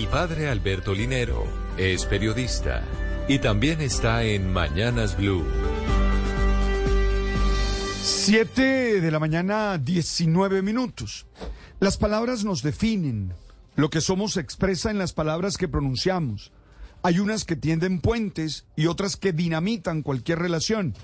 El padre Alberto Linero es periodista y también está en Mañanas Blue. 7 de la mañana, 19 minutos. Las palabras nos definen. Lo que somos se expresa en las palabras que pronunciamos. Hay unas que tienden puentes y otras que dinamitan cualquier relación.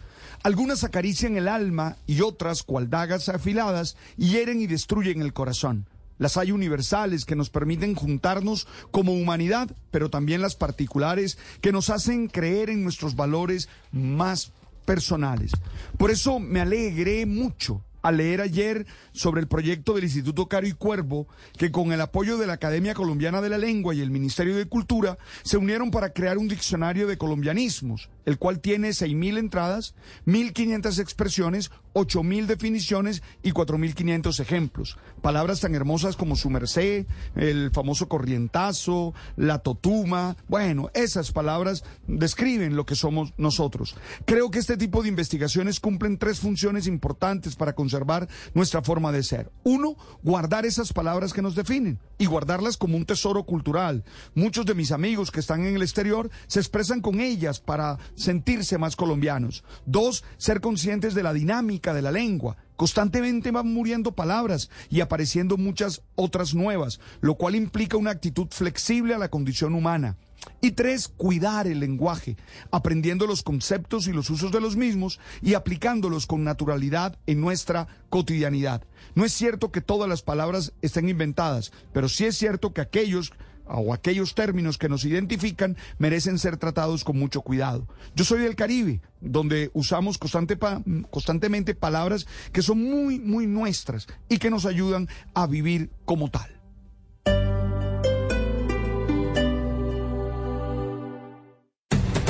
Algunas acarician el alma y otras, cual dagas afiladas, hieren y destruyen el corazón. Las hay universales que nos permiten juntarnos como humanidad, pero también las particulares que nos hacen creer en nuestros valores más personales. Por eso me alegré mucho al leer ayer sobre el proyecto del Instituto Caro y Cuervo, que con el apoyo de la Academia Colombiana de la Lengua y el Ministerio de Cultura se unieron para crear un diccionario de colombianismos, el cual tiene 6.000 entradas, 1.500 expresiones, 8.000 definiciones y 4.500 ejemplos. Palabras tan hermosas como su merced, el famoso corrientazo, la totuma. Bueno, esas palabras describen lo que somos nosotros. Creo que este tipo de investigaciones cumplen tres funciones importantes para conservar nuestra forma de ser. Uno, guardar esas palabras que nos definen y guardarlas como un tesoro cultural. Muchos de mis amigos que están en el exterior se expresan con ellas para sentirse más colombianos. Dos, ser conscientes de la dinámica de la lengua. Constantemente van muriendo palabras y apareciendo muchas otras nuevas, lo cual implica una actitud flexible a la condición humana. Y tres, cuidar el lenguaje, aprendiendo los conceptos y los usos de los mismos y aplicándolos con naturalidad en nuestra cotidianidad. No es cierto que todas las palabras estén inventadas, pero sí es cierto que aquellos o aquellos términos que nos identifican merecen ser tratados con mucho cuidado. Yo soy del Caribe, donde usamos constante constantemente palabras que son muy, muy nuestras y que nos ayudan a vivir como tal.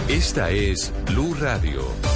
Esta es Blue Radio.